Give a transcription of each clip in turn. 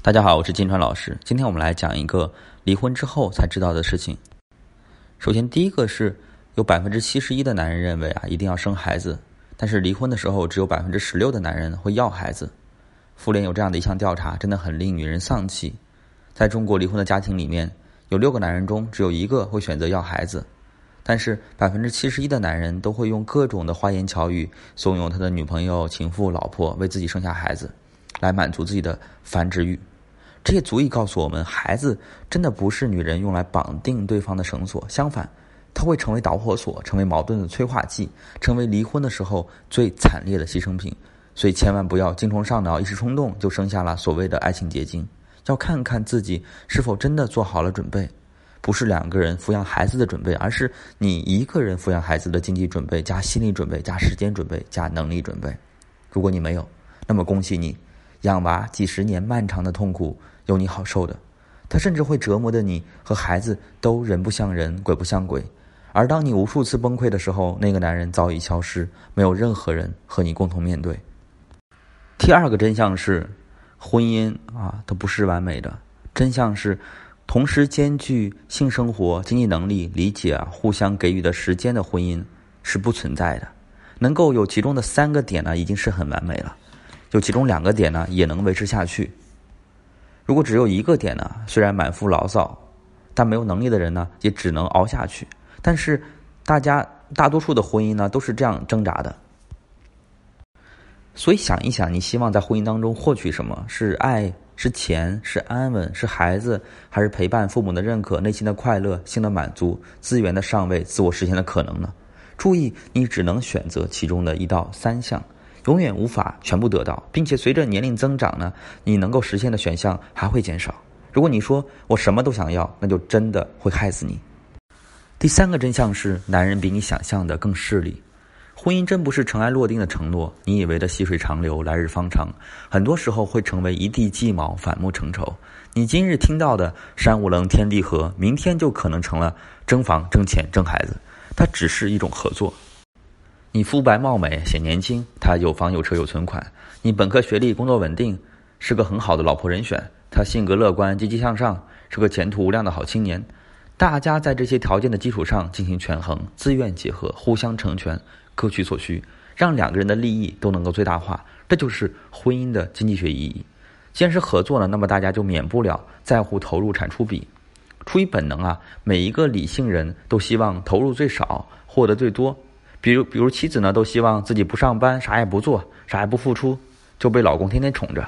大家好，我是金川老师。今天我们来讲一个离婚之后才知道的事情。首先，第一个是有百分之七十一的男人认为啊一定要生孩子，但是离婚的时候只有百分之十六的男人会要孩子。妇联有这样的一项调查，真的很令女人丧气。在中国离婚的家庭里面，有六个男人中只有一个会选择要孩子，但是百分之七十一的男人都会用各种的花言巧语怂恿他的女朋友、情妇、老婆为自己生下孩子。来满足自己的繁殖欲，这也足以告诉我们，孩子真的不是女人用来绑定对方的绳索，相反，它会成为导火索，成为矛盾的催化剂，成为离婚的时候最惨烈的牺牲品。所以千万不要精虫上脑，一时冲动就生下了所谓的爱情结晶。要看看自己是否真的做好了准备，不是两个人抚养孩子的准备，而是你一个人抚养孩子的经济准备、加心理准备、加时间准备、加能力准备。如果你没有，那么恭喜你。养娃几十年漫长的痛苦有你好受的，他甚至会折磨的你和孩子都人不像人鬼不像鬼，而当你无数次崩溃的时候，那个男人早已消失，没有任何人和你共同面对。第二个真相是，婚姻啊，它不是完美的。真相是，同时兼具性生活、经济能力、理解啊，互相给予的时间的婚姻是不存在的。能够有其中的三个点呢，已经是很完美了。就其中两个点呢，也能维持下去。如果只有一个点呢，虽然满腹牢骚，但没有能力的人呢，也只能熬下去。但是，大家大多数的婚姻呢，都是这样挣扎的。所以想一想，你希望在婚姻当中获取什么？是爱，是钱，是安稳，是孩子，还是陪伴、父母的认可、内心的快乐、性的满足、资源的上位、自我实现的可能呢？注意，你只能选择其中的一到三项。永远无法全部得到，并且随着年龄增长呢，你能够实现的选项还会减少。如果你说我什么都想要，那就真的会害死你。第三个真相是，男人比你想象的更势利。婚姻真不是尘埃落定的承诺，你以为的细水长流、来日方长，很多时候会成为一地鸡毛、反目成仇。你今日听到的山无棱、天地合，明天就可能成了争房、争钱、争孩子。它只是一种合作。你肤白貌美，显年轻，他有房有车有存款。你本科学历，工作稳定，是个很好的老婆人选。他性格乐观，积极向上，是个前途无量的好青年。大家在这些条件的基础上进行权衡，自愿结合，互相成全，各取所需，让两个人的利益都能够最大化。这就是婚姻的经济学意义。既然是合作呢，那么大家就免不了在乎投入产出比。出于本能啊，每一个理性人都希望投入最少，获得最多。比如，比如妻子呢，都希望自己不上班，啥也不做，啥也不付出，就被老公天天宠着。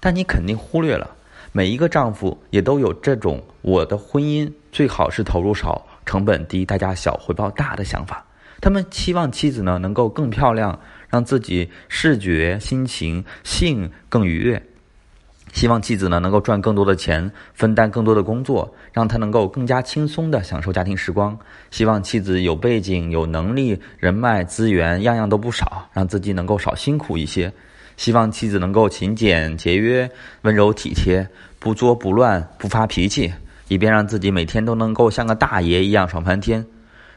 但你肯定忽略了，每一个丈夫也都有这种我的婚姻最好是投入少、成本低、代价小、回报大的想法。他们期望妻子呢能够更漂亮，让自己视觉、心情、性更愉悦。希望妻子呢能够赚更多的钱，分担更多的工作，让他能够更加轻松的享受家庭时光。希望妻子有背景、有能力、人脉资源，样样都不少，让自己能够少辛苦一些。希望妻子能够勤俭节约、温柔体贴，不作不乱、不发脾气，以便让自己每天都能够像个大爷一样爽翻天。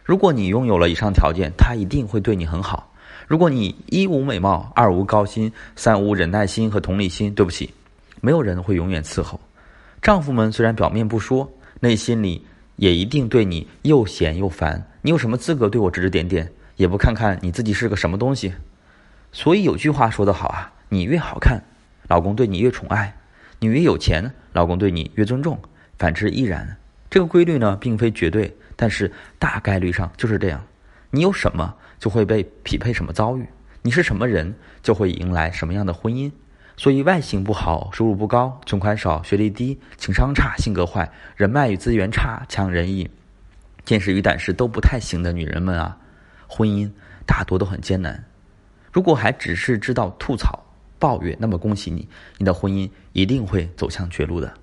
如果你拥有了以上条件，他一定会对你很好。如果你一无美貌，二无高薪，三无忍耐心和同理心，对不起。没有人会永远伺候，丈夫们虽然表面不说，内心里也一定对你又嫌又烦。你有什么资格对我指指点点，也不看看你自己是个什么东西？所以有句话说得好啊，你越好看，老公对你越宠爱；你越有钱，老公对你越尊重。反之亦然。这个规律呢，并非绝对，但是大概率上就是这样。你有什么，就会被匹配什么遭遇；你是什么人，就会迎来什么样的婚姻。所以，外形不好、收入不高、存款少、学历低、情商差、性格坏、人脉与资源差、强人意、见识与胆识都不太行的女人们啊，婚姻大多都很艰难。如果还只是知道吐槽、抱怨，那么恭喜你，你的婚姻一定会走向绝路的。